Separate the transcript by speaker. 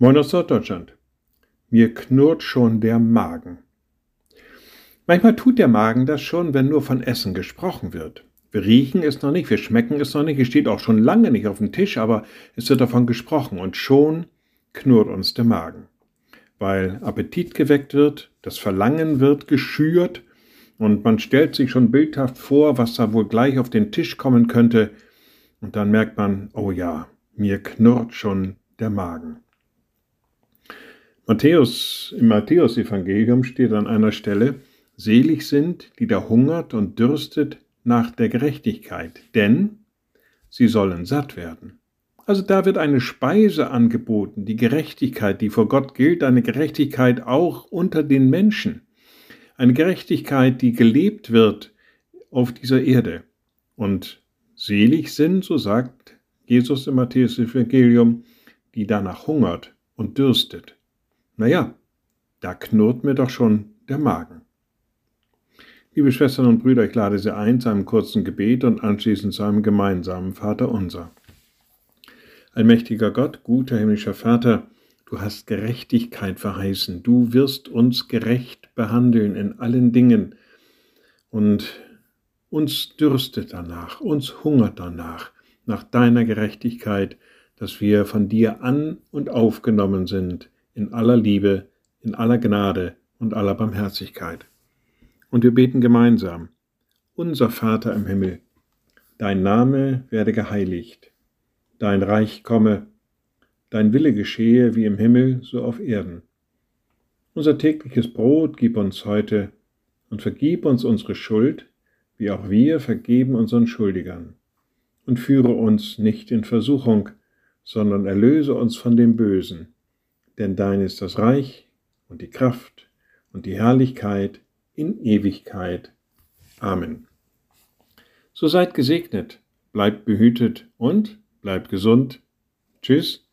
Speaker 1: Moin aus Norddeutschland. Mir knurrt schon der Magen. Manchmal tut der Magen das schon, wenn nur von Essen gesprochen wird. Wir riechen es noch nicht, wir schmecken es noch nicht, es steht auch schon lange nicht auf dem Tisch, aber es wird davon gesprochen und schon knurrt uns der Magen. Weil Appetit geweckt wird, das Verlangen wird geschürt und man stellt sich schon bildhaft vor, was da wohl gleich auf den Tisch kommen könnte und dann merkt man, oh ja, mir knurrt schon der Magen. Matthäus, im Matthäusevangelium steht an einer Stelle, selig sind, die da hungert und dürstet nach der Gerechtigkeit, denn sie sollen satt werden. Also da wird eine Speise angeboten, die Gerechtigkeit, die vor Gott gilt, eine Gerechtigkeit auch unter den Menschen, eine Gerechtigkeit, die gelebt wird auf dieser Erde. Und selig sind, so sagt Jesus im Matthäus-Evangelium, die danach hungert und dürstet. Naja, da knurrt mir doch schon der Magen. Liebe Schwestern und Brüder, ich lade Sie ein zu einem kurzen Gebet und anschließend zu einem gemeinsamen Vater unser. Ein mächtiger Gott, guter himmlischer Vater, du hast Gerechtigkeit verheißen, du wirst uns gerecht behandeln in allen Dingen und uns dürstet danach, uns hungert danach, nach deiner Gerechtigkeit, dass wir von dir an und aufgenommen sind in aller Liebe, in aller Gnade und aller Barmherzigkeit. Und wir beten gemeinsam. Unser Vater im Himmel, dein Name werde geheiligt, dein Reich komme, dein Wille geschehe wie im Himmel, so auf Erden. Unser tägliches Brot gib uns heute und vergib uns unsere Schuld, wie auch wir vergeben unseren Schuldigern. Und führe uns nicht in Versuchung, sondern erlöse uns von dem Bösen denn dein ist das Reich und die Kraft und die Herrlichkeit in Ewigkeit. Amen. So seid gesegnet, bleibt behütet und bleibt gesund. Tschüss